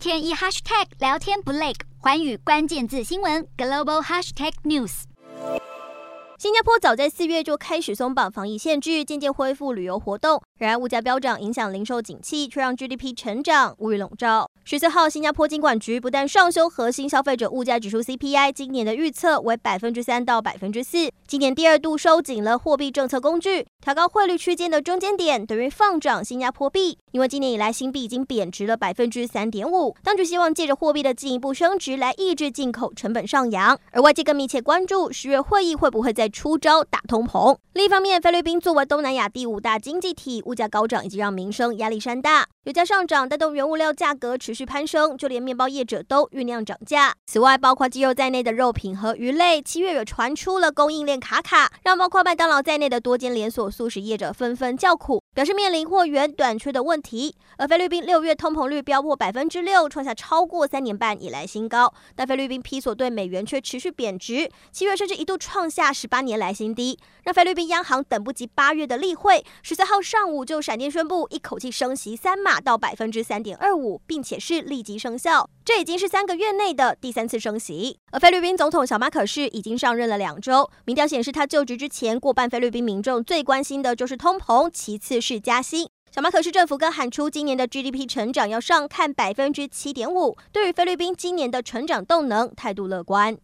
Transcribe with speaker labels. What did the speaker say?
Speaker 1: 天一 hashtag 聊天不累，环宇关键字新闻 global hashtag news。
Speaker 2: 新加坡早在四月就开始松绑防疫限制，渐渐恢复旅游活动。然而，物价飙涨影响零售景气，却让 GDP 成长乌云笼罩。十四号，新加坡金管局不但上修核心消费者物价指数 CPI 今年的预测为百分之三到百分之四，今年第二度收紧了货币政策工具，调高汇率区间的中间点，等于放涨新加坡币。因为今年以来新币已经贬值了百分之三点五，当局希望借着货币的进一步升值来抑制进口成本上扬。而外界更密切关注十月会议会不会再出招打通膨。另一方面，菲律宾作为东南亚第五大经济体，物价高涨以及让民生压力山大，油价上涨带动原物料价格持续攀升，就连面包业者都酝酿涨价。此外，包括鸡肉在内的肉品和鱼类，七月也传出了供应链卡卡，让包括麦当劳在内的多间连锁素食业者纷纷叫苦，表示面临货源短缺的问题。而菲律宾六月通膨率飙破百分之六，创下超过三年半以来新高，但菲律宾披索对美元却持续贬值，七月甚至一度创下十八年来新低，让菲律宾央行等不及八月的例会，十三号上午就闪电宣布一口气升息三码到百分之三点二五，并且是立即生效。这已经是三个月内的第三次升息。而菲律宾总统小马可是已经上任了两周，民调显示他就职之前，过半菲律宾民众最关心的就是通膨，其次是加息。小马可是政府更喊出今年的 GDP 成长要上看百分之七点五，对于菲律宾今年的成长动能态度乐观。